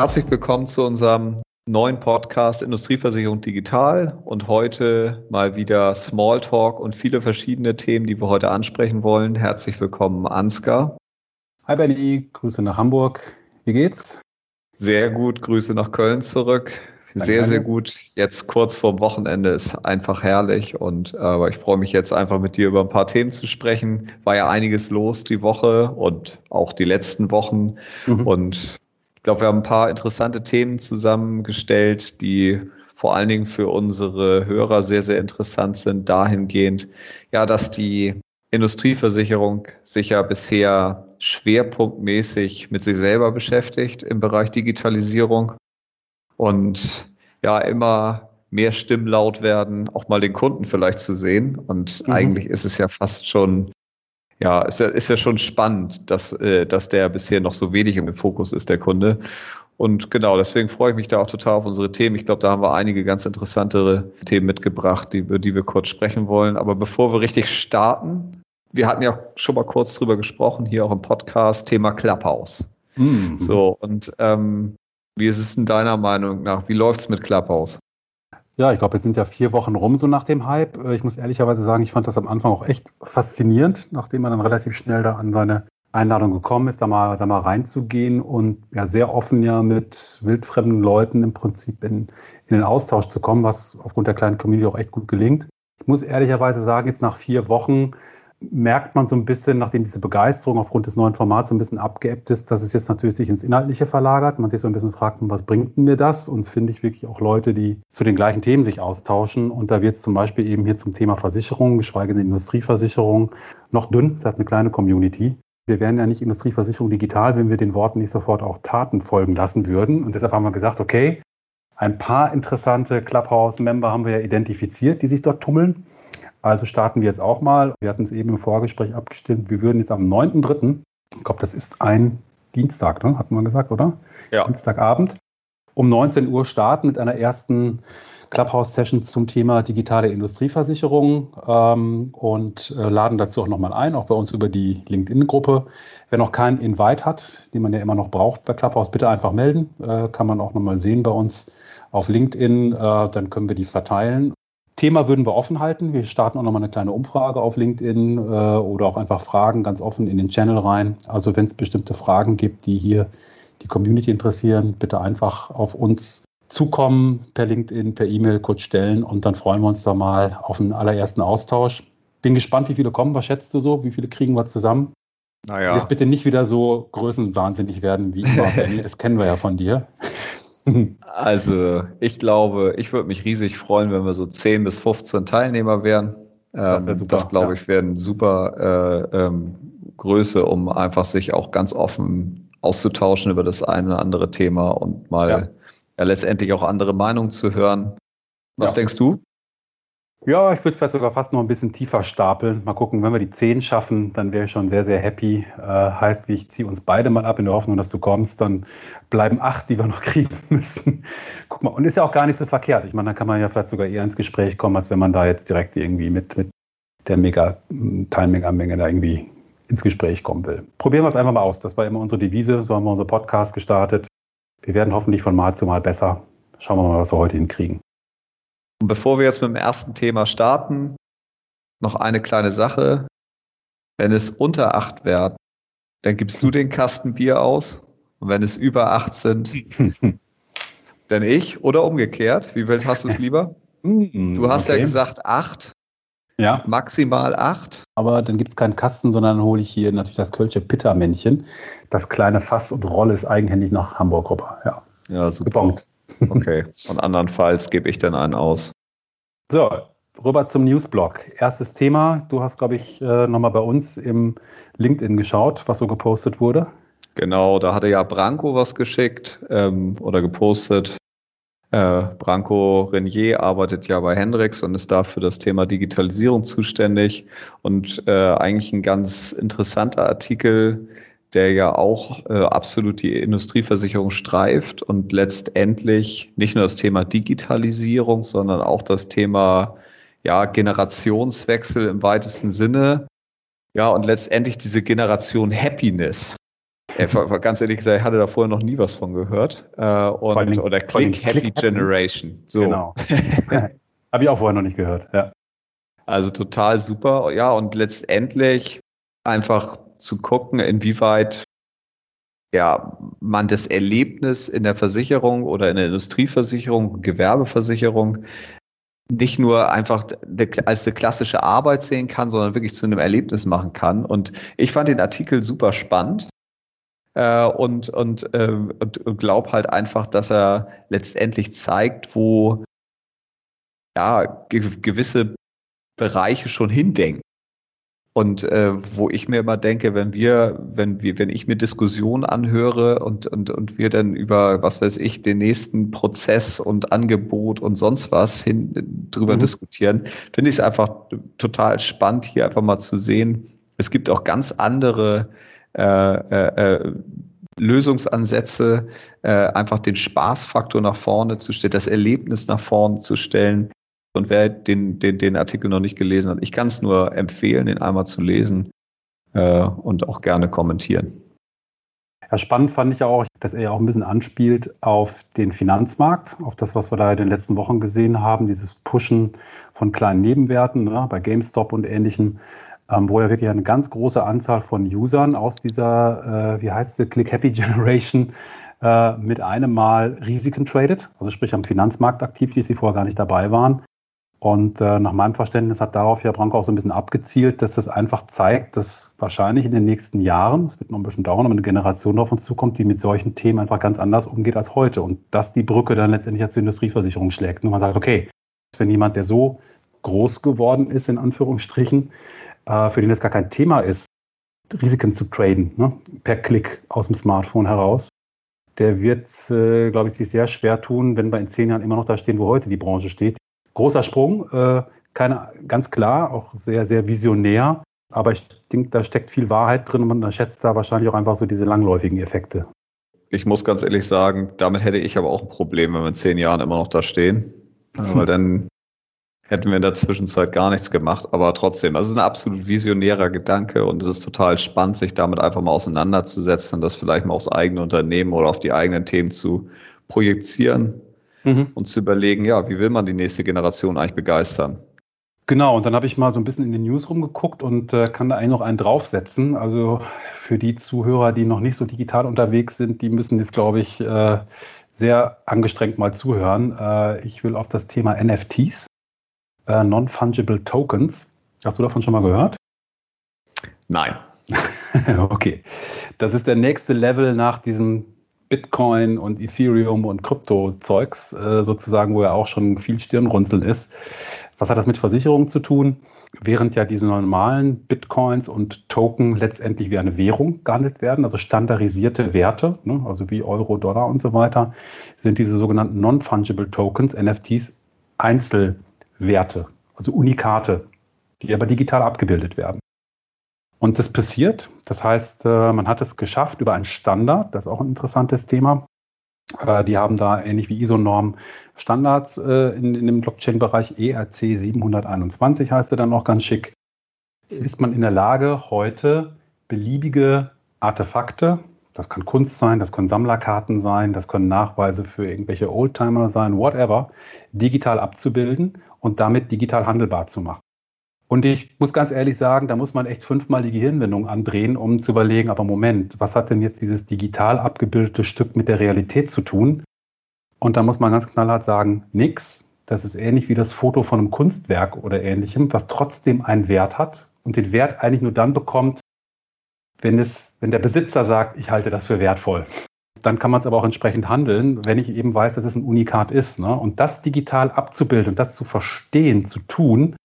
herzlich willkommen zu unserem neuen Podcast Industrieversicherung Digital und heute mal wieder Smalltalk und viele verschiedene Themen, die wir heute ansprechen wollen. Herzlich willkommen, Ansgar. Hi Benny, Grüße nach Hamburg. Wie geht's? Sehr gut, Grüße nach Köln zurück. Sehr, sehr gut. Jetzt kurz vorm Wochenende ist einfach herrlich und aber ich freue mich jetzt einfach mit dir über ein paar Themen zu sprechen. War ja einiges los die Woche und auch die letzten Wochen mhm. und ich glaube, wir haben ein paar interessante Themen zusammengestellt, die vor allen Dingen für unsere Hörer sehr, sehr interessant sind, dahingehend, ja, dass die Industrieversicherung sich ja bisher schwerpunktmäßig mit sich selber beschäftigt im Bereich Digitalisierung und ja immer mehr Stimmen laut werden, auch mal den Kunden vielleicht zu sehen. Und mhm. eigentlich ist es ja fast schon, ja, ist ja, ist ja schon spannend, dass, äh, dass der bisher noch so wenig im Fokus ist, der Kunde. Und genau, deswegen freue ich mich da auch total auf unsere Themen. Ich glaube, da haben wir einige ganz interessantere Themen mitgebracht, die, über die wir kurz sprechen wollen. Aber bevor wir richtig starten, wir hatten ja schon mal kurz drüber gesprochen, hier auch im Podcast, Thema Clubhouse. Mhm. So, und ähm, wie ist es in deiner Meinung nach? Wie läuft es mit Clubhouse? Ja, ich glaube, wir sind ja vier Wochen rum so nach dem Hype. Äh, ich muss ehrlicherweise sagen, ich fand das am Anfang auch echt faszinierend, nachdem man dann relativ schnell da an seine Einladung gekommen ist, da mal, da mal reinzugehen und ja sehr offen ja mit wildfremden Leuten im Prinzip in, in den Austausch zu kommen, was aufgrund der kleinen Community auch echt gut gelingt. Ich muss ehrlicherweise sagen, jetzt nach vier Wochen merkt man so ein bisschen, nachdem diese Begeisterung aufgrund des neuen Formats so ein bisschen abgeebbt ist, dass es jetzt natürlich sich ins Inhaltliche verlagert. Man sich so ein bisschen fragt, was bringt mir das? Und finde ich wirklich auch Leute, die zu den gleichen Themen sich austauschen. Und da wird es zum Beispiel eben hier zum Thema Versicherung, geschweige denn Industrieversicherung, noch dünn. Es hat eine kleine Community. Wir wären ja nicht Industrieversicherung digital, wenn wir den Worten nicht sofort auch Taten folgen lassen würden. Und deshalb haben wir gesagt, okay, ein paar interessante Clubhouse-Member haben wir ja identifiziert, die sich dort tummeln. Also starten wir jetzt auch mal. Wir hatten es eben im Vorgespräch abgestimmt. Wir würden jetzt am 9.3., ich glaube, das ist ein Dienstag, ne? hatten wir gesagt, oder? Ja. Dienstagabend, um 19 Uhr starten mit einer ersten Clubhouse-Session zum Thema digitale Industrieversicherung ähm, und äh, laden dazu auch nochmal ein, auch bei uns über die LinkedIn-Gruppe. Wer noch keinen Invite hat, den man ja immer noch braucht bei Clubhouse, bitte einfach melden. Äh, kann man auch nochmal sehen bei uns auf LinkedIn. Äh, dann können wir die verteilen. Thema würden wir offen halten. Wir starten auch nochmal eine kleine Umfrage auf LinkedIn äh, oder auch einfach Fragen ganz offen in den Channel rein. Also wenn es bestimmte Fragen gibt, die hier die Community interessieren, bitte einfach auf uns zukommen, per LinkedIn, per E-Mail kurz stellen und dann freuen wir uns da mal auf einen allerersten Austausch. Bin gespannt, wie viele kommen. Was schätzt du so? Wie viele kriegen wir zusammen? Naja. Jetzt bitte nicht wieder so größenwahnsinnig werden wie immer. Das kennen wir ja von dir. Also, ich glaube, ich würde mich riesig freuen, wenn wir so 10 bis 15 Teilnehmer wären. Das, wär ähm, das glaube ich, wäre eine super äh, ähm, Größe, um einfach sich auch ganz offen auszutauschen über das eine oder andere Thema und mal ja. Ja, letztendlich auch andere Meinungen zu hören. Was ja. denkst du? Ja, ich würde vielleicht sogar fast noch ein bisschen tiefer stapeln. Mal gucken, wenn wir die 10 schaffen, dann wäre ich schon sehr, sehr happy. Äh, heißt, wie ich ziehe uns beide mal ab in der Hoffnung, dass du kommst, dann bleiben acht, die wir noch kriegen müssen. Guck mal, und ist ja auch gar nicht so verkehrt. Ich meine, dann kann man ja vielleicht sogar eher ins Gespräch kommen, als wenn man da jetzt direkt irgendwie mit, mit der mega Teilmega-Menge da irgendwie ins Gespräch kommen will. Probieren wir es einfach mal aus. Das war immer unsere Devise. So haben wir unser Podcast gestartet. Wir werden hoffentlich von Mal zu Mal besser. Schauen wir mal, was wir heute hinkriegen. Und bevor wir jetzt mit dem ersten Thema starten, noch eine kleine Sache. Wenn es unter acht wird, dann gibst du den Kasten Bier aus. Und wenn es über acht sind, dann ich oder umgekehrt. Wie wild hast du es lieber? Du hast okay. ja gesagt acht. Ja. Maximal acht. Aber dann gibt es keinen Kasten, sondern dann hole ich hier natürlich das Kölsche Pittermännchen. Das kleine Fass und rolle es eigenhändig nach Hamburg rüber. Ja, ja super. Gebongt. Okay. Und andernfalls gebe ich dann einen aus. So, rüber zum Newsblog. Erstes Thema. Du hast, glaube ich, äh, nochmal bei uns im LinkedIn geschaut, was so gepostet wurde. Genau, da hatte ja Branko was geschickt ähm, oder gepostet. Äh, Branko Renier arbeitet ja bei Hendrix und ist da für das Thema Digitalisierung zuständig. Und äh, eigentlich ein ganz interessanter Artikel, der ja auch äh, absolut die Industrieversicherung streift und letztendlich nicht nur das Thema Digitalisierung, sondern auch das Thema ja, Generationswechsel im weitesten Sinne. Ja, und letztendlich diese Generation Happiness, Ja, ganz ehrlich gesagt, ich hatte da vorher noch nie was von gehört. Äh, und, allem, oder Click Happy Click Generation. So. Genau. Habe ich auch vorher noch nicht gehört, ja. Also total super. Ja, und letztendlich einfach zu gucken, inwieweit ja, man das Erlebnis in der Versicherung oder in der Industrieversicherung, Gewerbeversicherung nicht nur einfach als eine klassische Arbeit sehen kann, sondern wirklich zu einem Erlebnis machen kann. Und ich fand den Artikel super spannend äh, und, und, äh, und, und glaube halt einfach, dass er letztendlich zeigt, wo ja, ge gewisse Bereiche schon hindenken. Und äh, wo ich mir immer denke, wenn wir, wenn wir, wenn ich mir Diskussionen anhöre und, und, und wir dann über, was weiß ich, den nächsten Prozess und Angebot und sonst was hin drüber mhm. diskutieren, finde ich es einfach total spannend, hier einfach mal zu sehen. Es gibt auch ganz andere äh, äh, äh Lösungsansätze, äh, einfach den Spaßfaktor nach vorne zu stellen, das Erlebnis nach vorne zu stellen. Und wer den, den, den Artikel noch nicht gelesen hat, ich kann es nur empfehlen, den einmal zu lesen äh, und auch gerne kommentieren. Ja, spannend fand ich auch, dass er ja auch ein bisschen anspielt auf den Finanzmarkt, auf das, was wir da in den letzten Wochen gesehen haben, dieses Pushen von kleinen Nebenwerten ne, bei GameStop und ähnlichem, ähm, wo ja wirklich eine ganz große Anzahl von Usern aus dieser, äh, wie heißt sie, Click Happy Generation äh, mit einem Mal Risiken tradet, also sprich am Finanzmarkt aktiv, die sie vorher gar nicht dabei waren. Und äh, nach meinem Verständnis hat darauf ja Branko auch so ein bisschen abgezielt, dass das einfach zeigt, dass wahrscheinlich in den nächsten Jahren, es wird noch ein bisschen dauern, aber eine Generation auf uns zukommt, die mit solchen Themen einfach ganz anders umgeht als heute. Und dass die Brücke dann letztendlich als Industrieversicherung schlägt. Und man sagt, okay, wenn jemand, der so groß geworden ist, in Anführungsstrichen, äh, für den das gar kein Thema ist, Risiken zu traden, ne, per Klick aus dem Smartphone heraus, der wird, äh, glaube ich, sich sehr schwer tun, wenn wir in zehn Jahren immer noch da stehen, wo heute die Branche steht großer Sprung, äh, keine, ganz klar, auch sehr, sehr visionär. Aber ich denke, da steckt viel Wahrheit drin und man schätzt da wahrscheinlich auch einfach so diese langläufigen Effekte. Ich muss ganz ehrlich sagen, damit hätte ich aber auch ein Problem, wenn wir in zehn Jahren immer noch da stehen. Weil dann hätten wir in der Zwischenzeit gar nichts gemacht. Aber trotzdem, das ist ein absolut visionärer Gedanke und es ist total spannend, sich damit einfach mal auseinanderzusetzen und das vielleicht mal aufs eigene Unternehmen oder auf die eigenen Themen zu projizieren mhm. und zu überlegen, ja, wie will man die nächste Generation eigentlich begeistern? Genau, und dann habe ich mal so ein bisschen in den News rumgeguckt und äh, kann da eigentlich noch einen draufsetzen. Also für die Zuhörer, die noch nicht so digital unterwegs sind, die müssen jetzt, glaube ich, äh, sehr angestrengt mal zuhören. Äh, ich will auf das Thema NFTs, äh, Non-Fungible Tokens. Hast du davon schon mal gehört? Nein. okay. Das ist der nächste Level nach diesem Bitcoin und Ethereum und Krypto-Zeugs äh, sozusagen, wo ja auch schon viel Stirnrunzeln ist. Was hat das mit Versicherungen zu tun? Während ja diese normalen Bitcoins und Token letztendlich wie eine Währung gehandelt werden, also standardisierte Werte, ne, also wie Euro, Dollar und so weiter, sind diese sogenannten Non-Fungible Tokens, NFTs, Einzelwerte, also Unikate, die aber digital abgebildet werden. Und das passiert. Das heißt, äh, man hat es geschafft über einen Standard. Das ist auch ein interessantes Thema. Äh, die haben da ähnlich wie ISO-Norm Standards äh, in, in dem Blockchain-Bereich. ERC 721 heißt er dann auch ganz schick. Ist man in der Lage, heute beliebige Artefakte, das kann Kunst sein, das können Sammlerkarten sein, das können Nachweise für irgendwelche Oldtimer sein, whatever, digital abzubilden und damit digital handelbar zu machen. Und ich muss ganz ehrlich sagen, da muss man echt fünfmal die Gehirnwendung andrehen, um zu überlegen, aber Moment, was hat denn jetzt dieses digital abgebildete Stück mit der Realität zu tun? Und da muss man ganz knallhart sagen, nix. Das ist ähnlich wie das Foto von einem Kunstwerk oder ähnlichem, was trotzdem einen Wert hat und den Wert eigentlich nur dann bekommt, wenn es, wenn der Besitzer sagt, ich halte das für wertvoll. Dann kann man es aber auch entsprechend handeln, wenn ich eben weiß, dass es ein Unikat ist. Ne? Und das digital abzubilden und das zu verstehen, zu tun,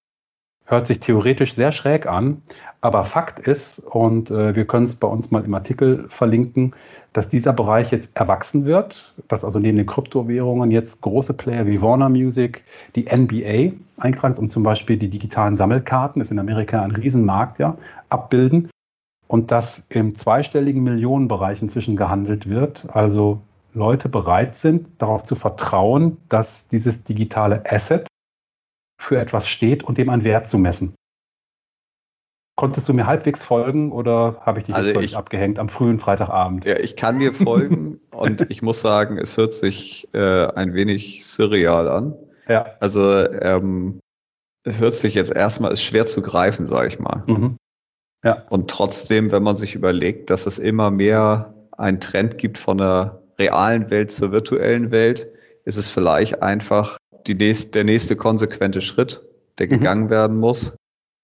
hört sich theoretisch sehr schräg an, aber Fakt ist, und äh, wir können es bei uns mal im Artikel verlinken, dass dieser Bereich jetzt erwachsen wird, dass also neben den Kryptowährungen jetzt große Player wie Warner Music, die NBA eingreift und zum Beispiel die digitalen Sammelkarten, ist in Amerika ein Riesenmarkt, ja, abbilden. Und dass im zweistelligen Millionenbereich inzwischen gehandelt wird, also Leute bereit sind, darauf zu vertrauen, dass dieses digitale Asset für etwas steht und dem einen Wert zu messen. Konntest du mir halbwegs folgen oder habe ich dich also völlig ich, abgehängt am frühen Freitagabend? Ja, ich kann dir folgen und ich muss sagen, es hört sich äh, ein wenig surreal an. Ja. Also ähm, es hört sich jetzt erstmal, ist schwer zu greifen, sage ich mal. Mhm. Ja. Und trotzdem, wenn man sich überlegt, dass es immer mehr einen Trend gibt von der realen Welt zur virtuellen Welt, ist es vielleicht einfach die nächste, der nächste konsequente Schritt, der mhm. gegangen werden muss.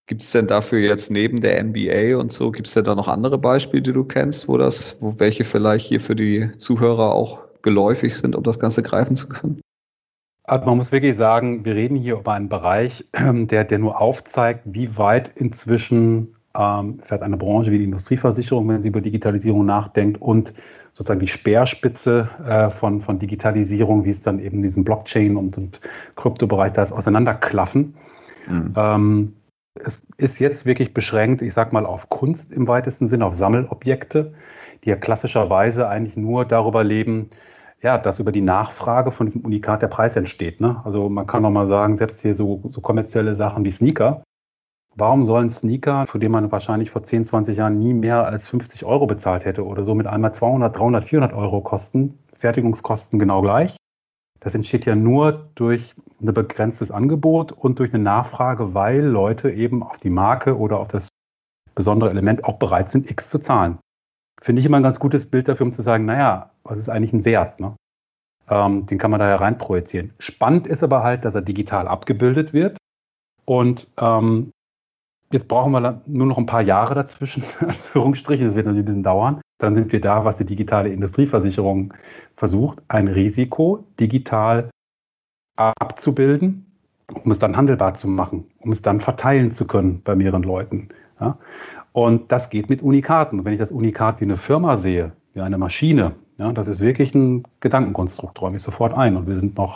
Gibt es denn dafür jetzt neben der NBA und so, gibt es denn da noch andere Beispiele, die du kennst, wo das, wo welche vielleicht hier für die Zuhörer auch geläufig sind, um das Ganze greifen zu können? Also man muss wirklich sagen, wir reden hier über einen Bereich, der, der nur aufzeigt, wie weit inzwischen ähm, fährt eine Branche wie die Industrieversicherung, wenn sie über Digitalisierung nachdenkt und sozusagen die Speerspitze äh, von, von Digitalisierung, wie es dann eben diesen Blockchain und, und Kryptobereich da ist, auseinanderklaffen. Mhm. Ähm, es ist jetzt wirklich beschränkt, ich sag mal, auf Kunst im weitesten Sinne, auf Sammelobjekte, die ja klassischerweise eigentlich nur darüber leben, ja, dass über die Nachfrage von diesem Unikat der Preis entsteht. Ne? Also man kann noch mal sagen, selbst hier so, so kommerzielle Sachen wie Sneaker. Warum sollen Sneaker, für den man wahrscheinlich vor 10, 20 Jahren nie mehr als 50 Euro bezahlt hätte oder so mit einmal 200, 300, 400 Euro kosten, Fertigungskosten genau gleich? Das entsteht ja nur durch ein begrenztes Angebot und durch eine Nachfrage, weil Leute eben auf die Marke oder auf das besondere Element auch bereit sind, X zu zahlen. Finde ich immer ein ganz gutes Bild dafür, um zu sagen, naja, was ist eigentlich ein Wert? Ne? Ähm, den kann man da hereinprojizieren. Spannend ist aber halt, dass er digital abgebildet wird. Und ähm, jetzt brauchen wir nur noch ein paar Jahre dazwischen, Anführungsstrichen, das wird natürlich ein bisschen dauern. Dann sind wir da, was die digitale Industrieversicherung versucht, ein Risiko digital abzubilden, um es dann handelbar zu machen, um es dann verteilen zu können bei mehreren Leuten. Ja? Und das geht mit Unikaten. Und wenn ich das Unikat wie eine Firma sehe, wie eine Maschine, ja, das ist wirklich ein Gedankenkonstrukt, räume ich sofort ein. Und wir sind noch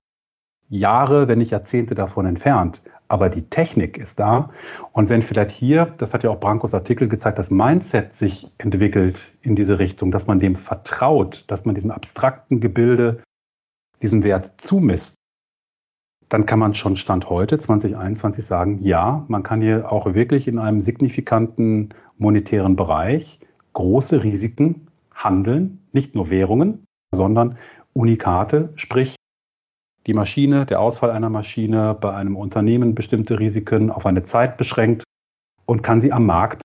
Jahre, wenn nicht Jahrzehnte davon entfernt. Aber die Technik ist da. Und wenn vielleicht hier, das hat ja auch Brankos Artikel gezeigt, das Mindset sich entwickelt in diese Richtung, dass man dem vertraut, dass man diesem abstrakten Gebilde diesen Wert zumisst, dann kann man schon Stand heute 2021 sagen, ja, man kann hier auch wirklich in einem signifikanten monetären Bereich große Risiken handeln, nicht nur Währungen, sondern Unikate, sprich die Maschine, der Ausfall einer Maschine, bei einem Unternehmen bestimmte Risiken auf eine Zeit beschränkt und kann sie am Markt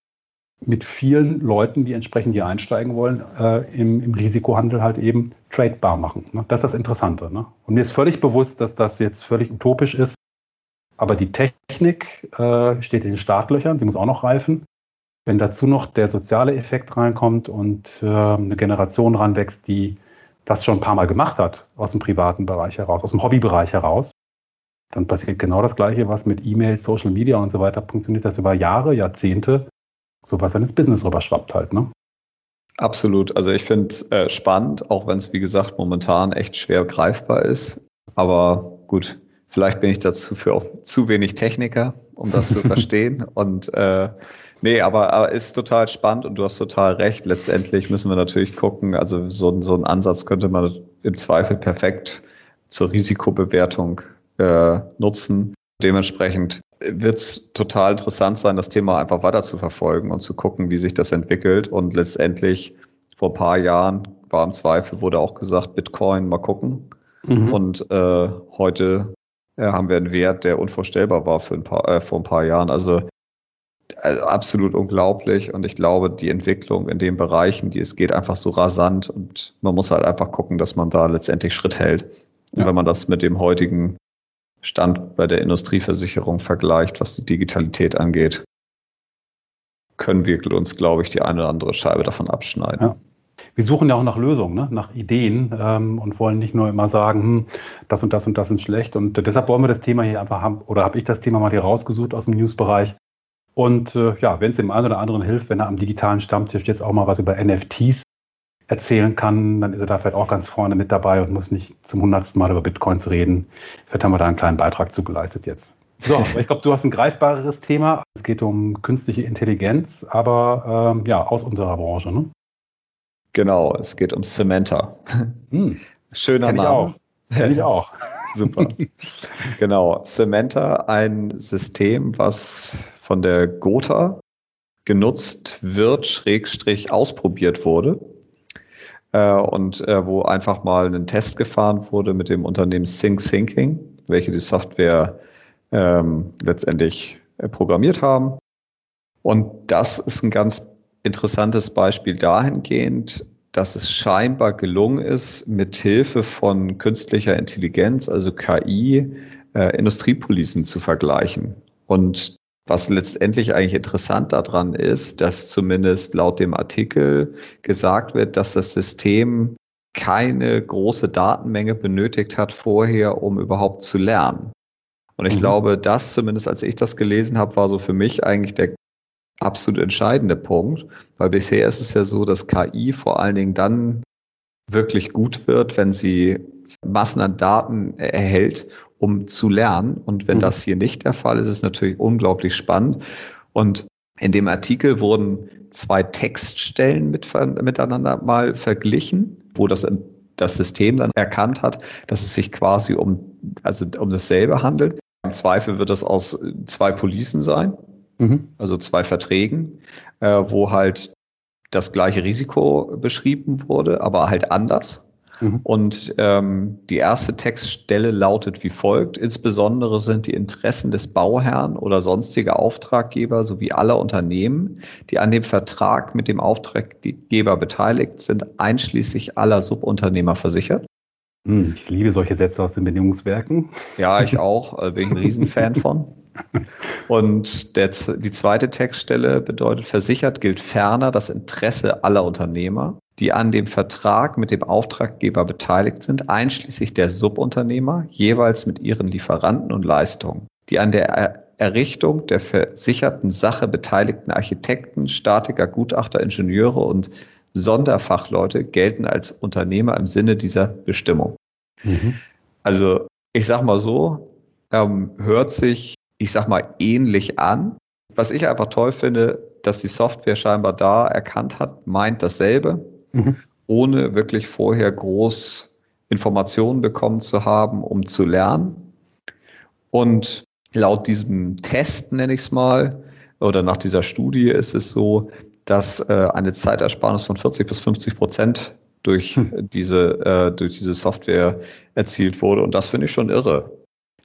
mit vielen Leuten, die entsprechend hier einsteigen wollen, äh, im, im, Risikohandel halt eben tradebar machen. Ne? Das ist das Interessante. Ne? Und mir ist völlig bewusst, dass das jetzt völlig utopisch ist, aber die Technik äh, steht in den Startlöchern, sie muss auch noch reifen. Wenn dazu noch der soziale Effekt reinkommt und äh, eine Generation ranwächst, die das schon ein paar Mal gemacht hat, aus dem privaten Bereich heraus, aus dem Hobbybereich heraus, dann passiert genau das Gleiche, was mit E-Mail, Social Media und so weiter funktioniert, das über Jahre, Jahrzehnte sowas dann ins Business rüberschwappt halt, ne? Absolut. Also ich finde es äh, spannend, auch wenn es, wie gesagt, momentan echt schwer greifbar ist. Aber gut, vielleicht bin ich dazu für auch zu wenig Techniker, um das zu verstehen. Und äh, nee, aber, aber ist total spannend und du hast total recht. Letztendlich müssen wir natürlich gucken, also so, so ein Ansatz könnte man im Zweifel perfekt zur Risikobewertung äh, nutzen. Dementsprechend wird es total interessant sein, das Thema einfach weiter zu verfolgen und zu gucken, wie sich das entwickelt. Und letztendlich vor ein paar Jahren war im Zweifel, wurde auch gesagt, Bitcoin, mal gucken. Mhm. Und äh, heute äh, haben wir einen Wert, der unvorstellbar war für ein paar, äh, vor ein paar Jahren. Also also absolut unglaublich und ich glaube, die Entwicklung in den Bereichen, die es geht, einfach so rasant und man muss halt einfach gucken, dass man da letztendlich Schritt hält. Ja. wenn man das mit dem heutigen Stand bei der Industrieversicherung vergleicht, was die Digitalität angeht, können wir uns, glaube ich, die eine oder andere Scheibe davon abschneiden. Ja. Wir suchen ja auch nach Lösungen, ne? nach Ideen ähm, und wollen nicht nur immer sagen, hm, das und das und das ist schlecht. Und deshalb wollen wir das Thema hier einfach haben, oder habe ich das Thema mal hier rausgesucht aus dem Newsbereich. Und äh, ja, wenn es dem einen oder anderen hilft, wenn er am digitalen Stammtisch jetzt auch mal was über NFTs erzählen kann, dann ist er da vielleicht auch ganz vorne mit dabei und muss nicht zum hundertsten Mal über Bitcoins reden. Vielleicht haben wir da einen kleinen Beitrag zu geleistet jetzt. So, ich glaube, du hast ein greifbareres Thema. Es geht um künstliche Intelligenz, aber ähm, ja, aus unserer Branche. Ne? Genau, es geht um Cementa. Hm. Schöner Kenn Name. Ich auch. Kenn ich auch. Super. genau, Cementa, ein System, was von der Gotha genutzt wird, schrägstrich ausprobiert wurde. Äh, und äh, wo einfach mal ein Test gefahren wurde mit dem Unternehmen Sync Thinking, welche die Software ähm, letztendlich äh, programmiert haben. Und das ist ein ganz interessantes Beispiel dahingehend, dass es scheinbar gelungen ist, mit Hilfe von künstlicher Intelligenz, also KI, äh, Industriepolicen zu vergleichen. Und was letztendlich eigentlich interessant daran ist, dass zumindest laut dem Artikel gesagt wird, dass das System keine große Datenmenge benötigt hat vorher, um überhaupt zu lernen. Und ich mhm. glaube, das zumindest als ich das gelesen habe, war so für mich eigentlich der absolut entscheidende Punkt, weil bisher ist es ja so, dass KI vor allen Dingen dann wirklich gut wird, wenn sie Massen an Daten erhält, um zu lernen. Und wenn mhm. das hier nicht der Fall ist, ist es natürlich unglaublich spannend. Und in dem Artikel wurden zwei Textstellen mit, miteinander mal verglichen, wo das, das System dann erkannt hat, dass es sich quasi um, also um dasselbe handelt. Im Zweifel wird das aus zwei Policen sein, mhm. also zwei Verträgen, äh, wo halt das gleiche Risiko beschrieben wurde, aber halt anders. Mhm. Und ähm, die erste Textstelle lautet wie folgt. Insbesondere sind die Interessen des Bauherrn oder sonstiger Auftraggeber sowie aller Unternehmen, die an dem Vertrag mit dem Auftraggeber beteiligt sind, einschließlich aller Subunternehmer versichert. Hm, ich liebe solche Sätze aus den Bedingungswerken. Ja, ich auch. Äh, bin ein Riesenfan von. Und der, die zweite Textstelle bedeutet, versichert gilt ferner das Interesse aller Unternehmer, die an dem Vertrag mit dem Auftraggeber beteiligt sind, einschließlich der Subunternehmer, jeweils mit ihren Lieferanten und Leistungen, die an der Errichtung der versicherten Sache beteiligten Architekten, Statiker, Gutachter, Ingenieure und Sonderfachleute gelten als Unternehmer im Sinne dieser Bestimmung. Mhm. Also ich sag mal so, ähm, hört sich ich sag mal, ähnlich an. Was ich einfach toll finde, dass die Software scheinbar da erkannt hat, meint dasselbe, mhm. ohne wirklich vorher groß Informationen bekommen zu haben, um zu lernen. Und laut diesem Test, nenne ich es mal, oder nach dieser Studie ist es so, dass äh, eine Zeitersparnis von 40 bis 50 Prozent durch hm. diese, äh, durch diese Software erzielt wurde. Und das finde ich schon irre.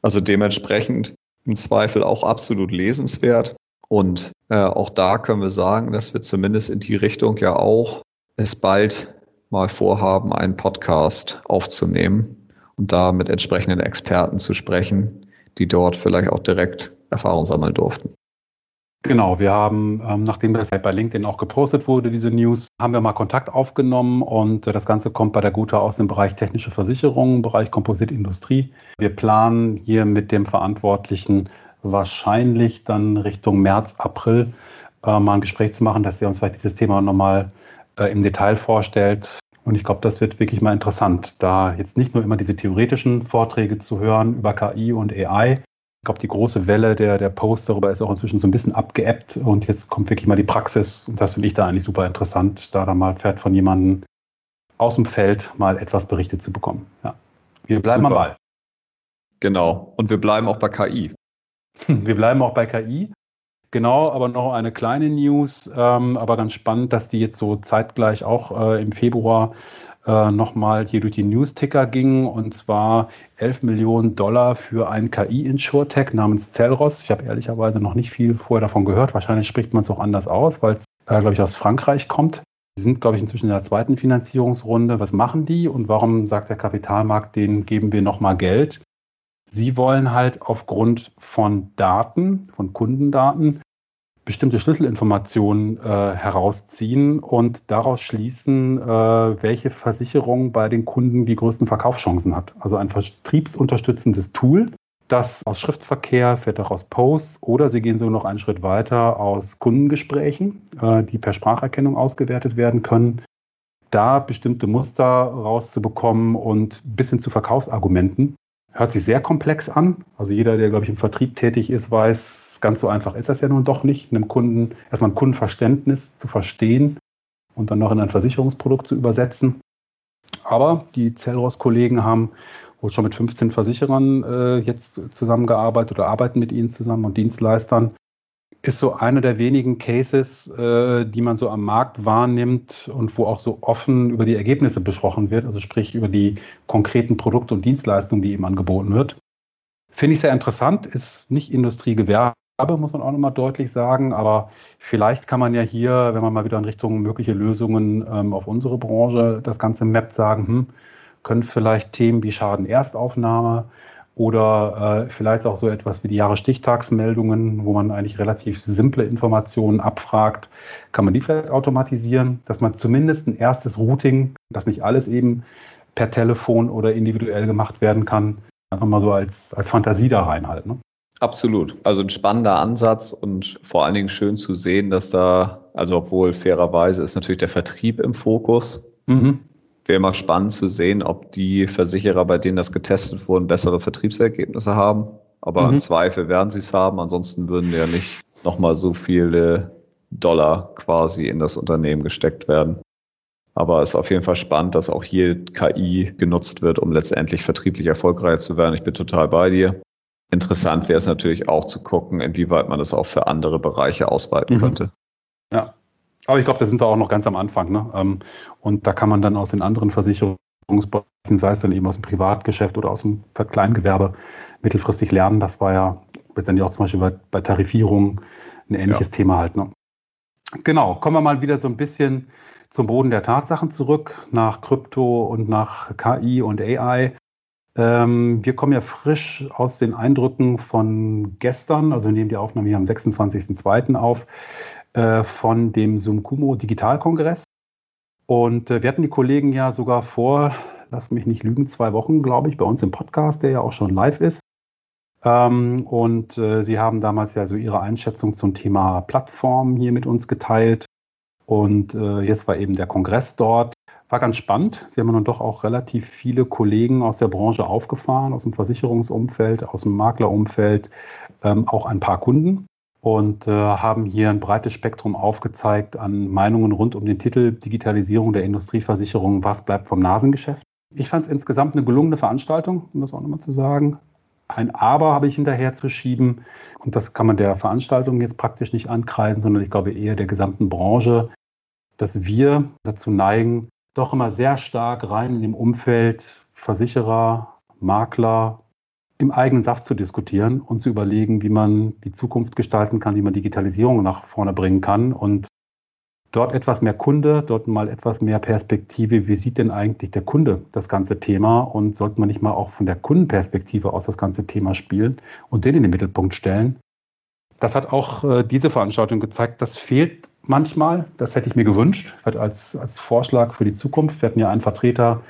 Also dementsprechend im Zweifel auch absolut lesenswert. Und äh, auch da können wir sagen, dass wir zumindest in die Richtung ja auch es bald mal vorhaben, einen Podcast aufzunehmen und da mit entsprechenden Experten zu sprechen, die dort vielleicht auch direkt Erfahrung sammeln durften. Genau, wir haben, ähm, nachdem das bei LinkedIn auch gepostet wurde, diese News, haben wir mal Kontakt aufgenommen und äh, das Ganze kommt bei der Gute aus dem Bereich technische Versicherungen, Bereich Kompositindustrie. Wir planen hier mit dem Verantwortlichen wahrscheinlich dann Richtung März, April äh, mal ein Gespräch zu machen, dass er uns vielleicht dieses Thema nochmal äh, im Detail vorstellt. Und ich glaube, das wird wirklich mal interessant, da jetzt nicht nur immer diese theoretischen Vorträge zu hören über KI und AI, ich glaube, die große Welle der, der Posts darüber ist auch inzwischen so ein bisschen abgeebbt und jetzt kommt wirklich mal die Praxis und das finde ich da eigentlich super interessant, da dann mal fährt von jemandem aus dem Feld mal etwas berichtet zu bekommen. Ja. Wir bleiben super. am Ball. Genau. Und wir bleiben auch bei KI. Wir bleiben auch bei KI. Genau, aber noch eine kleine News, ähm, aber ganz spannend, dass die jetzt so zeitgleich auch äh, im Februar äh, nochmal hier durch die News-Ticker ging, und zwar 11 Millionen Dollar für ein KI-Insurtech namens Celros. Ich habe ehrlicherweise noch nicht viel vorher davon gehört. Wahrscheinlich spricht man es auch anders aus, weil es, äh, glaube ich, aus Frankreich kommt. Sie sind, glaube ich, inzwischen in der zweiten Finanzierungsrunde. Was machen die und warum sagt der Kapitalmarkt, denen geben wir nochmal Geld? Sie wollen halt aufgrund von Daten, von Kundendaten, bestimmte Schlüsselinformationen äh, herausziehen und daraus schließen, äh, welche Versicherung bei den Kunden die größten Verkaufschancen hat. Also ein vertriebsunterstützendes Tool, das aus Schriftverkehr, vielleicht auch aus Posts oder Sie gehen so noch einen Schritt weiter aus Kundengesprächen, äh, die per Spracherkennung ausgewertet werden können, da bestimmte Muster rauszubekommen und bis hin zu Verkaufsargumenten. Hört sich sehr komplex an. Also jeder, der, glaube ich, im Vertrieb tätig ist, weiß, ganz so einfach ist das ja nun doch nicht, einem Kunden erstmal ein Kundenverständnis zu verstehen und dann noch in ein Versicherungsprodukt zu übersetzen. Aber die Zellros-Kollegen haben wohl schon mit 15 Versicherern äh, jetzt zusammengearbeitet oder arbeiten mit ihnen zusammen und Dienstleistern. ist so einer der wenigen Cases, äh, die man so am Markt wahrnimmt und wo auch so offen über die Ergebnisse besprochen wird, also sprich über die konkreten Produkte und Dienstleistungen, die eben angeboten wird. Finde ich sehr interessant, ist nicht Industriegewerbe, muss man auch nochmal deutlich sagen, aber vielleicht kann man ja hier, wenn man mal wieder in Richtung mögliche Lösungen ähm, auf unsere Branche das Ganze mappt, sagen, hm, können vielleicht Themen wie Schadenerstaufnahme, oder äh, vielleicht auch so etwas wie die Jahresstichtagsmeldungen, wo man eigentlich relativ simple Informationen abfragt, kann man die vielleicht automatisieren, dass man zumindest ein erstes Routing, dass nicht alles eben per Telefon oder individuell gemacht werden kann, einfach mal so als, als Fantasie da reinhalten. Ne? Absolut. Also ein spannender Ansatz und vor allen Dingen schön zu sehen, dass da, also obwohl fairerweise ist natürlich der Vertrieb im Fokus. Mhm wäre mal spannend zu sehen, ob die Versicherer, bei denen das getestet wurden, bessere Vertriebsergebnisse haben. Aber mhm. im Zweifel werden sie es haben, ansonsten würden ja nicht nochmal so viele Dollar quasi in das Unternehmen gesteckt werden. Aber es ist auf jeden Fall spannend, dass auch hier KI genutzt wird, um letztendlich vertrieblich erfolgreich zu werden. Ich bin total bei dir. Interessant wäre es natürlich auch zu gucken, inwieweit man das auch für andere Bereiche ausweiten mhm. könnte. Ja, aber ich glaube, da sind wir auch noch ganz am Anfang. Ne? Ähm, und da kann man dann aus den anderen Versicherungsbereichen, sei es dann eben aus dem Privatgeschäft oder aus dem Kleingewerbe, mittelfristig lernen. Das war ja letztendlich auch zum Beispiel bei, bei Tarifierung ein ähnliches ja. Thema halt. Ne? Genau, kommen wir mal wieder so ein bisschen zum Boden der Tatsachen zurück, nach Krypto und nach KI und AI. Ähm, wir kommen ja frisch aus den Eindrücken von gestern, also nehmen die Aufnahme hier am 26.02. auf. Äh, von dem Sumkumo Digitalkongress. Und äh, wir hatten die Kollegen ja sogar vor, lass mich nicht lügen, zwei Wochen, glaube ich, bei uns im Podcast, der ja auch schon live ist. Ähm, und äh, sie haben damals ja so ihre Einschätzung zum Thema Plattform hier mit uns geteilt. Und äh, jetzt war eben der Kongress dort. War ganz spannend. Sie haben dann doch auch relativ viele Kollegen aus der Branche aufgefahren, aus dem Versicherungsumfeld, aus dem Maklerumfeld, ähm, auch ein paar Kunden und äh, haben hier ein breites Spektrum aufgezeigt an Meinungen rund um den Titel Digitalisierung der Industrieversicherung, was bleibt vom Nasengeschäft. Ich fand es insgesamt eine gelungene Veranstaltung, um das auch nochmal zu sagen. Ein Aber habe ich hinterher zu schieben und das kann man der Veranstaltung jetzt praktisch nicht ankreiden, sondern ich glaube eher der gesamten Branche, dass wir dazu neigen, doch immer sehr stark rein in dem Umfeld Versicherer, Makler, im eigenen Saft zu diskutieren und zu überlegen, wie man die Zukunft gestalten kann, wie man Digitalisierung nach vorne bringen kann und dort etwas mehr Kunde, dort mal etwas mehr Perspektive. Wie sieht denn eigentlich der Kunde das ganze Thema und sollte man nicht mal auch von der Kundenperspektive aus das ganze Thema spielen und den in den Mittelpunkt stellen? Das hat auch äh, diese Veranstaltung gezeigt. Das fehlt manchmal. Das hätte ich mir gewünscht, als, als Vorschlag für die Zukunft. Wir hatten ja einen Vertreter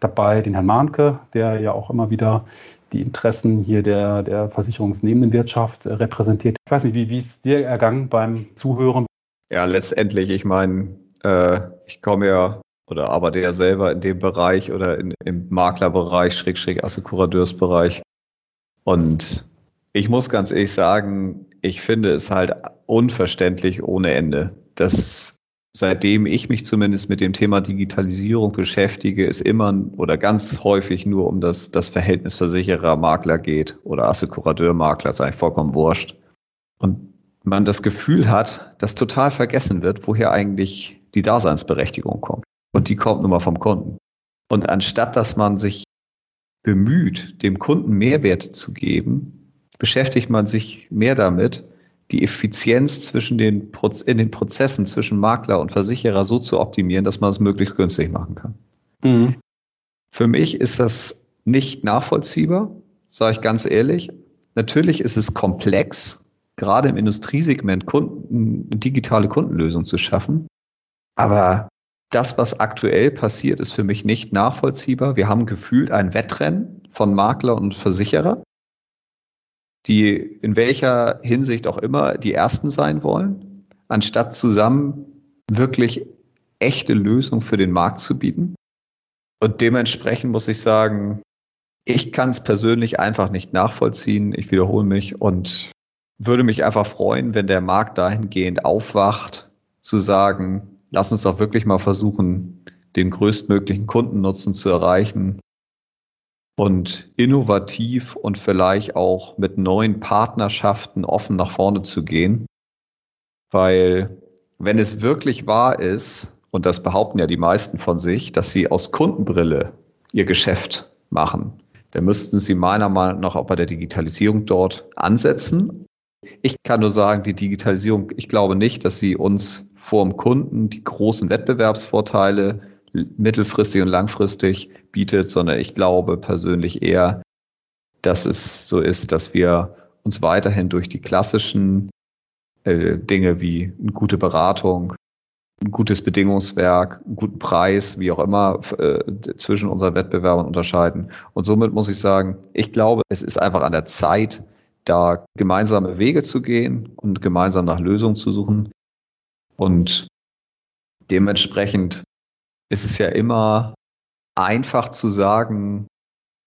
dabei, den Herrn Mahnke, der ja auch immer wieder die Interessen hier der, der versicherungsnehmenden Wirtschaft äh, repräsentiert. Ich weiß nicht, wie, wie ist dir ergangen beim Zuhören? Ja, letztendlich, ich meine, äh, ich komme ja oder arbeite ja selber in dem Bereich oder in, im Maklerbereich, Schräg, Schräg, Assekurateursbereich. Und ich muss ganz ehrlich sagen, ich finde es halt unverständlich ohne Ende, dass seitdem ich mich zumindest mit dem Thema Digitalisierung beschäftige, es immer oder ganz häufig nur um das, das Verhältnis Versicherer-Makler geht oder Assekurateur-Makler, sei vollkommen wurscht. Und man das Gefühl hat, dass total vergessen wird, woher eigentlich die Daseinsberechtigung kommt. Und die kommt nun mal vom Kunden. Und anstatt dass man sich bemüht, dem Kunden Mehrwerte zu geben, beschäftigt man sich mehr damit, die Effizienz zwischen den in den Prozessen zwischen Makler und Versicherer so zu optimieren, dass man es möglichst günstig machen kann. Mhm. Für mich ist das nicht nachvollziehbar, sage ich ganz ehrlich. Natürlich ist es komplex, gerade im Industriesegment Kunden, digitale Kundenlösungen zu schaffen. Aber das, was aktuell passiert, ist für mich nicht nachvollziehbar. Wir haben gefühlt ein Wettrennen von Makler und Versicherer die in welcher Hinsicht auch immer die Ersten sein wollen, anstatt zusammen wirklich echte Lösungen für den Markt zu bieten. Und dementsprechend muss ich sagen, ich kann es persönlich einfach nicht nachvollziehen. Ich wiederhole mich und würde mich einfach freuen, wenn der Markt dahingehend aufwacht, zu sagen, lass uns doch wirklich mal versuchen, den größtmöglichen Kundennutzen zu erreichen und innovativ und vielleicht auch mit neuen Partnerschaften offen nach vorne zu gehen. Weil wenn es wirklich wahr ist, und das behaupten ja die meisten von sich, dass sie aus Kundenbrille ihr Geschäft machen, dann müssten sie meiner Meinung nach auch bei der Digitalisierung dort ansetzen. Ich kann nur sagen, die Digitalisierung, ich glaube nicht, dass sie uns vor dem Kunden die großen Wettbewerbsvorteile mittelfristig und langfristig bietet, sondern ich glaube persönlich eher, dass es so ist, dass wir uns weiterhin durch die klassischen äh, Dinge wie eine gute Beratung, ein gutes Bedingungswerk, einen guten Preis, wie auch immer, äh, zwischen unseren Wettbewerbern unterscheiden. Und somit muss ich sagen, ich glaube, es ist einfach an der Zeit, da gemeinsame Wege zu gehen und gemeinsam nach Lösungen zu suchen. Und dementsprechend ist es ja immer einfach zu sagen,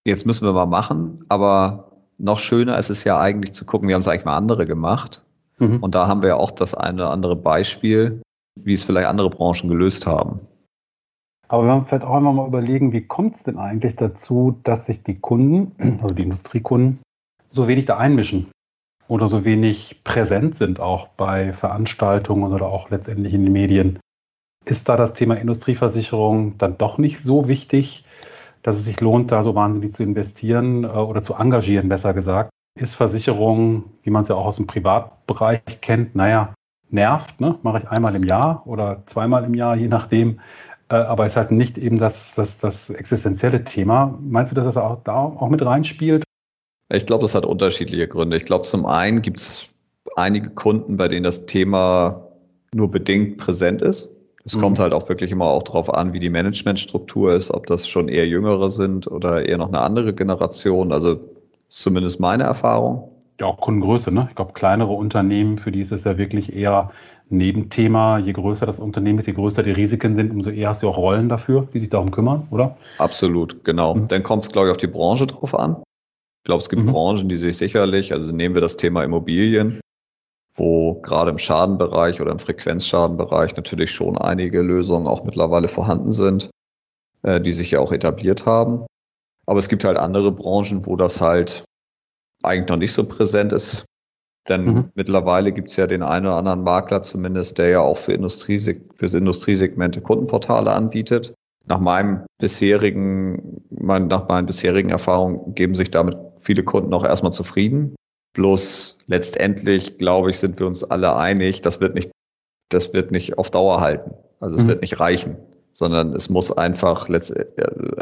jetzt müssen wir mal machen, aber noch schöner ist es ja eigentlich zu gucken, wir haben es eigentlich mal andere gemacht. Mhm. Und da haben wir ja auch das eine oder andere Beispiel, wie es vielleicht andere Branchen gelöst haben. Aber wir haben vielleicht auch einmal mal überlegen, wie kommt es denn eigentlich dazu, dass sich die Kunden, also die Industriekunden, so wenig da einmischen oder so wenig präsent sind auch bei Veranstaltungen oder auch letztendlich in den Medien. Ist da das Thema Industrieversicherung dann doch nicht so wichtig, dass es sich lohnt, da so wahnsinnig zu investieren äh, oder zu engagieren, besser gesagt? Ist Versicherung, wie man es ja auch aus dem Privatbereich kennt, naja, nervt, ne? mache ich einmal im Jahr oder zweimal im Jahr, je nachdem. Äh, aber ist halt nicht eben das, das, das existenzielle Thema. Meinst du, dass das auch da auch mit reinspielt? Ich glaube, das hat unterschiedliche Gründe. Ich glaube, zum einen gibt es einige Kunden, bei denen das Thema nur bedingt präsent ist. Es mhm. kommt halt auch wirklich immer auch darauf an, wie die Managementstruktur ist, ob das schon eher Jüngere sind oder eher noch eine andere Generation. Also zumindest meine Erfahrung. Ja, auch Kundengröße, ne? Ich glaube, kleinere Unternehmen, für die ist es ja wirklich eher Nebenthema. Je größer das Unternehmen ist, je größer die Risiken sind, umso eher hast du auch Rollen dafür, die sich darum kümmern, oder? Absolut, genau. Mhm. Dann kommt es, glaube ich, auf die Branche drauf an. Ich glaube, es gibt mhm. Branchen, die sich sicherlich, also nehmen wir das Thema Immobilien, wo gerade im Schadenbereich oder im Frequenzschadenbereich natürlich schon einige Lösungen auch mittlerweile vorhanden sind, äh, die sich ja auch etabliert haben. Aber es gibt halt andere Branchen, wo das halt eigentlich noch nicht so präsent ist. Denn mhm. mittlerweile gibt es ja den einen oder anderen Makler zumindest, der ja auch für Industrieseg fürs Industriesegmente Kundenportale anbietet. Nach meinem bisherigen, mein, nach meinen bisherigen Erfahrungen geben sich damit viele Kunden auch erstmal zufrieden. Bloß letztendlich, glaube ich, sind wir uns alle einig, das wird nicht, das wird nicht auf Dauer halten. Also es mhm. wird nicht reichen, sondern es muss einfach,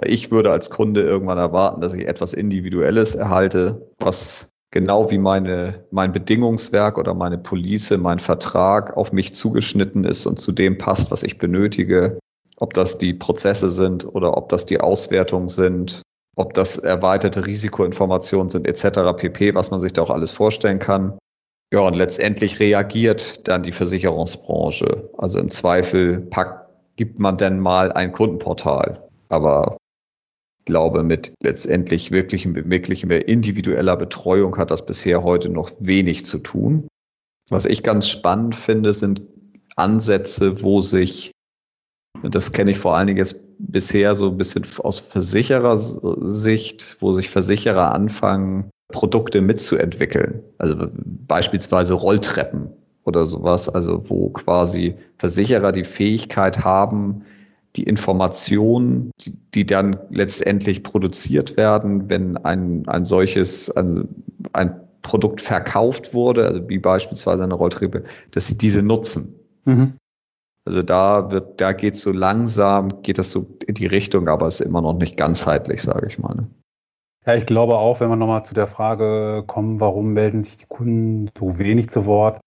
ich würde als Kunde irgendwann erwarten, dass ich etwas Individuelles erhalte, was genau wie meine, mein Bedingungswerk oder meine Police, mein Vertrag auf mich zugeschnitten ist und zu dem passt, was ich benötige. Ob das die Prozesse sind oder ob das die Auswertungen sind, ob das erweiterte Risikoinformationen sind etc. pp, was man sich da auch alles vorstellen kann. Ja, und letztendlich reagiert dann die Versicherungsbranche. Also im Zweifel packt, gibt man dann mal ein Kundenportal. Aber ich glaube, mit letztendlich wirklich, wirklich mehr individueller Betreuung hat das bisher heute noch wenig zu tun. Was ich ganz spannend finde, sind Ansätze, wo sich, das kenne ich vor allen Dingen jetzt bisher so ein bisschen aus Versicherersicht, wo sich Versicherer anfangen, Produkte mitzuentwickeln. Also beispielsweise Rolltreppen oder sowas, also wo quasi Versicherer die Fähigkeit haben, die Informationen, die, dann letztendlich produziert werden, wenn ein, ein solches, ein, ein Produkt verkauft wurde, also wie beispielsweise eine Rolltreppe, dass sie diese nutzen. Mhm. Also da wird, da geht so langsam, geht das so in die Richtung, aber es ist immer noch nicht ganzheitlich, sage ich mal. Ne? Ja, ich glaube auch, wenn wir nochmal zu der Frage kommen, warum melden sich die Kunden so wenig zu Wort?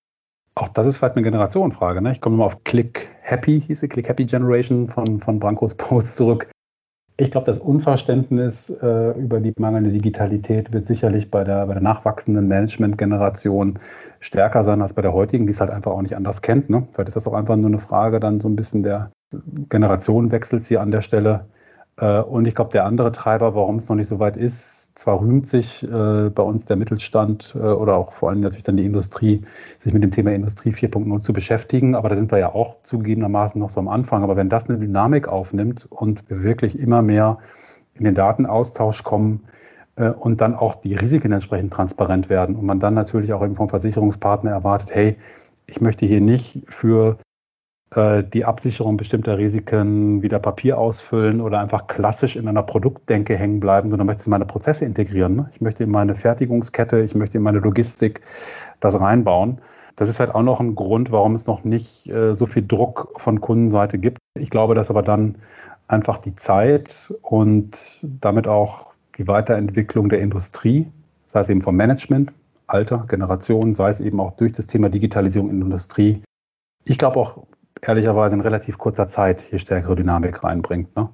Auch das ist vielleicht eine Generationenfrage. Ne? Ich komme nochmal auf Click Happy, hieß die Click Happy Generation von, von Brancos Post zurück. Ich glaube, das Unverständnis äh, über die mangelnde Digitalität wird sicherlich bei der, bei der nachwachsenden Management-Generation stärker sein als bei der heutigen, die es halt einfach auch nicht anders kennt. Ne? Vielleicht ist das auch einfach nur eine Frage dann so ein bisschen der Generationenwechsels hier an der Stelle. Äh, und ich glaube, der andere Treiber, warum es noch nicht so weit ist, zwar rühmt sich äh, bei uns der Mittelstand äh, oder auch vor allem natürlich dann die Industrie, sich mit dem Thema Industrie 4.0 zu beschäftigen, aber da sind wir ja auch zugegebenermaßen noch so am Anfang. Aber wenn das eine Dynamik aufnimmt und wir wirklich immer mehr in den Datenaustausch kommen äh, und dann auch die Risiken entsprechend transparent werden und man dann natürlich auch eben vom Versicherungspartner erwartet, hey, Ich möchte hier nicht für die Absicherung bestimmter Risiken wieder Papier ausfüllen oder einfach klassisch in einer Produktdenke hängen bleiben, sondern möchte meine Prozesse integrieren. Ne? Ich möchte in meine Fertigungskette, ich möchte in meine Logistik das reinbauen. Das ist halt auch noch ein Grund, warum es noch nicht äh, so viel Druck von Kundenseite gibt. Ich glaube, dass aber dann einfach die Zeit und damit auch die Weiterentwicklung der Industrie, sei es eben vom Management, Alter, Generation, sei es eben auch durch das Thema Digitalisierung in der Industrie, ich glaube auch ehrlicherweise in relativ kurzer Zeit hier stärkere Dynamik reinbringt. Ne?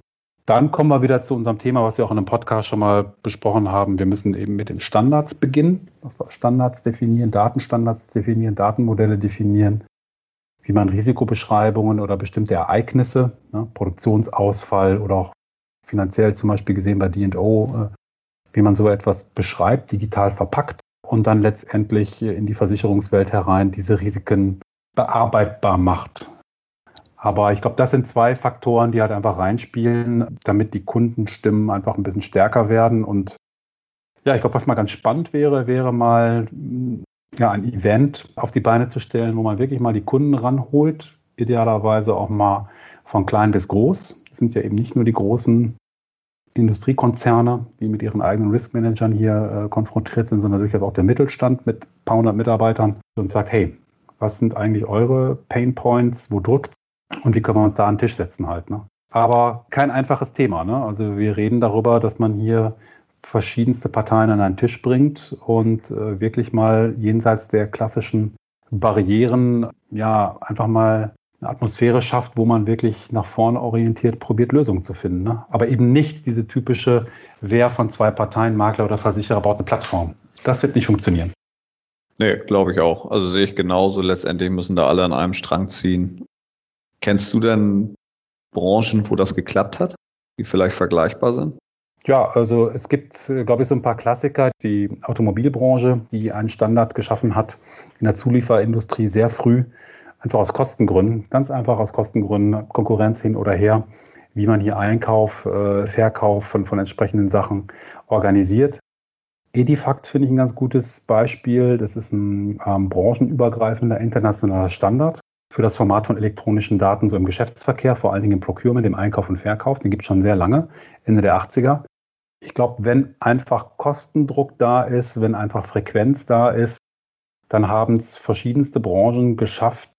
Dann kommen wir wieder zu unserem Thema, was wir auch in einem Podcast schon mal besprochen haben. Wir müssen eben mit den Standards beginnen. Was wir Standards definieren, Datenstandards definieren, Datenmodelle definieren, wie man Risikobeschreibungen oder bestimmte Ereignisse, ne, Produktionsausfall oder auch finanziell zum Beispiel gesehen bei D&O, äh, wie man so etwas beschreibt, digital verpackt und dann letztendlich in die Versicherungswelt herein diese Risiken bearbeitbar macht. Aber ich glaube, das sind zwei Faktoren, die halt einfach reinspielen, damit die Kundenstimmen einfach ein bisschen stärker werden. Und ja, ich glaube, was mal ganz spannend wäre, wäre mal ja, ein Event auf die Beine zu stellen, wo man wirklich mal die Kunden ranholt. Idealerweise auch mal von klein bis groß. Das sind ja eben nicht nur die großen Industriekonzerne, die mit ihren eigenen Riskmanagern hier äh, konfrontiert sind, sondern durchaus auch der Mittelstand mit ein paar hundert Mitarbeitern und sagt, hey, was sind eigentlich eure Pain Points, wo drückt und wie können wir uns da an den Tisch setzen halt. Ne? Aber kein einfaches Thema. Ne? Also wir reden darüber, dass man hier verschiedenste Parteien an einen Tisch bringt und äh, wirklich mal jenseits der klassischen Barrieren ja einfach mal eine Atmosphäre schafft, wo man wirklich nach vorne orientiert probiert, Lösungen zu finden. Ne? Aber eben nicht diese typische, wer von zwei Parteien, Makler oder Versicherer, baut eine Plattform. Das wird nicht funktionieren. Nee, glaube ich auch. Also sehe ich genauso. Letztendlich müssen da alle an einem Strang ziehen. Kennst du denn Branchen, wo das geklappt hat, die vielleicht vergleichbar sind? Ja, also es gibt, glaube ich, so ein paar Klassiker. Die Automobilbranche, die einen Standard geschaffen hat in der Zulieferindustrie sehr früh, einfach aus Kostengründen, ganz einfach aus Kostengründen, Konkurrenz hin oder her, wie man hier Einkauf, äh, Verkauf von, von entsprechenden Sachen organisiert. Edifact finde ich ein ganz gutes Beispiel. Das ist ein ähm, branchenübergreifender internationaler Standard für das Format von elektronischen Daten so im Geschäftsverkehr, vor allen Dingen im Procurement, im Einkauf und Verkauf. Den gibt es schon sehr lange, Ende der 80er. Ich glaube, wenn einfach Kostendruck da ist, wenn einfach Frequenz da ist, dann haben es verschiedenste Branchen geschafft,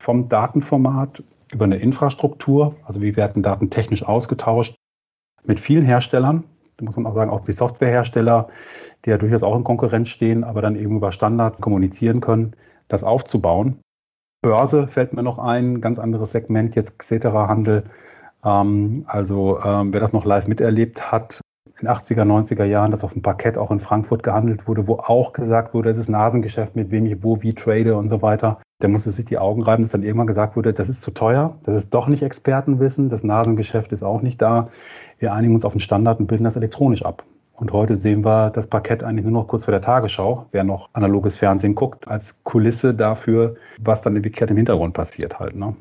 vom Datenformat über eine Infrastruktur, also wie werden Daten technisch ausgetauscht, mit vielen Herstellern, da muss man auch sagen, auch die Softwarehersteller, die ja durchaus auch in Konkurrenz stehen, aber dann eben über Standards kommunizieren können, das aufzubauen. Börse fällt mir noch ein, ganz anderes Segment, jetzt Xetera-Handel. Ähm, also ähm, wer das noch live miterlebt hat, in 80er, 90er Jahren, dass auf dem Parkett auch in Frankfurt gehandelt wurde, wo auch gesagt wurde, es ist Nasengeschäft, mit wem ich wo wie trade und so weiter. Der musste sich die Augen reiben, dass dann irgendwann gesagt wurde, das ist zu teuer, das ist doch nicht Expertenwissen, das Nasengeschäft ist auch nicht da. Wir einigen uns auf den Standard und bilden das elektronisch ab. Und heute sehen wir das Parkett eigentlich nur noch kurz vor der Tagesschau, wer noch analoges Fernsehen guckt, als Kulisse dafür, was dann wirklich im Hintergrund passiert halt. Ne?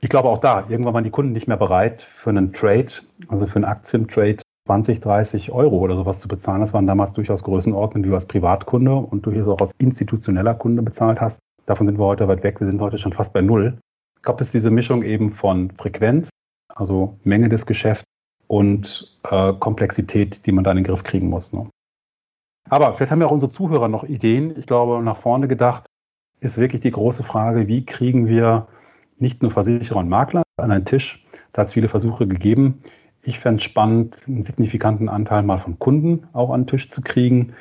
Ich glaube auch da, irgendwann waren die Kunden nicht mehr bereit für einen Trade, also für einen Aktientrade 20, 30 Euro oder sowas zu bezahlen. Das waren damals durchaus Größenordnungen, die du als Privatkunde und durchaus auch als institutioneller Kunde bezahlt hast. Davon sind wir heute weit weg. Wir sind heute schon fast bei Null. Ich glaube, es ist diese Mischung eben von Frequenz, also Menge des Geschäfts und äh, Komplexität, die man da in den Griff kriegen muss. Ne? Aber vielleicht haben ja auch unsere Zuhörer noch Ideen. Ich glaube, nach vorne gedacht ist wirklich die große Frage, wie kriegen wir nicht nur Versicherer und Makler an einen Tisch. Da hat es viele Versuche gegeben. Ich fände es spannend, einen signifikanten Anteil mal von Kunden auch an den Tisch zu kriegen,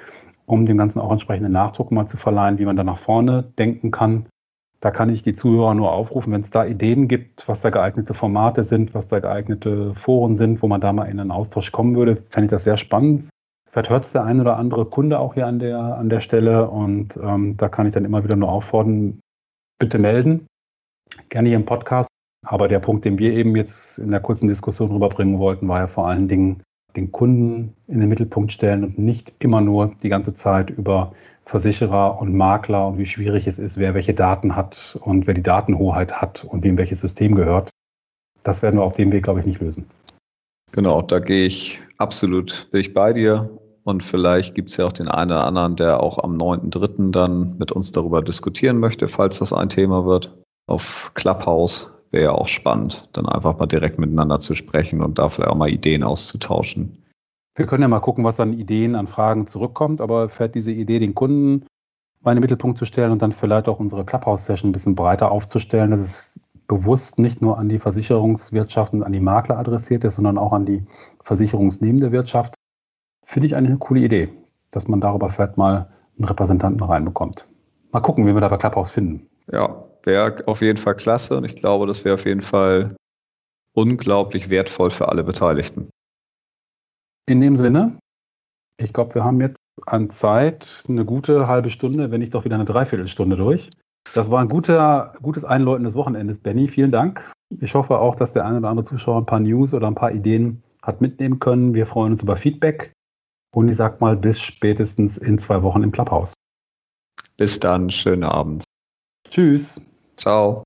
um dem Ganzen auch entsprechenden Nachdruck mal zu verleihen, wie man da nach vorne denken kann. Da kann ich die Zuhörer nur aufrufen, wenn es da Ideen gibt, was da geeignete Formate sind, was da geeignete Foren sind, wo man da mal in einen Austausch kommen würde, fände ich das sehr spannend. Vielleicht hört es der ein oder andere Kunde auch hier an der, an der Stelle und ähm, da kann ich dann immer wieder nur auffordern, bitte melden. Gerne hier im Podcast. Aber der Punkt, den wir eben jetzt in der kurzen Diskussion rüberbringen wollten, war ja vor allen Dingen den Kunden in den Mittelpunkt stellen und nicht immer nur die ganze Zeit über Versicherer und Makler und wie schwierig es ist, wer welche Daten hat und wer die Datenhoheit hat und wem welches System gehört. Das werden wir auf dem Weg, glaube ich, nicht lösen. Genau, da gehe ich absolut, bin ich bei dir. Und vielleicht gibt es ja auch den einen oder anderen, der auch am 9.3. dann mit uns darüber diskutieren möchte, falls das ein Thema wird. Auf Clubhouse wäre ja auch spannend, dann einfach mal direkt miteinander zu sprechen und da vielleicht auch mal Ideen auszutauschen. Wir können ja mal gucken, was an Ideen, an Fragen zurückkommt, aber fährt diese Idee, den Kunden mal in den Mittelpunkt zu stellen und dann vielleicht auch unsere Clubhouse-Session ein bisschen breiter aufzustellen, dass es bewusst nicht nur an die Versicherungswirtschaft und an die Makler adressiert ist, sondern auch an die versicherungsnehmende Wirtschaft, finde ich eine coole Idee, dass man darüber vielleicht mal einen Repräsentanten reinbekommt. Mal gucken, wie wir da bei Clubhouse finden. Ja, wäre auf jeden Fall klasse und ich glaube, das wäre auf jeden Fall unglaublich wertvoll für alle Beteiligten. In dem Sinne, ich glaube, wir haben jetzt an Zeit eine gute halbe Stunde, wenn nicht doch wieder eine Dreiviertelstunde durch. Das war ein guter, gutes Einläuten des Wochenendes, Benny. Vielen Dank. Ich hoffe auch, dass der eine oder andere Zuschauer ein paar News oder ein paar Ideen hat mitnehmen können. Wir freuen uns über Feedback. Und ich sag mal, bis spätestens in zwei Wochen im Clubhaus. Bis dann, schönen Abend. Tschüss. Ciao.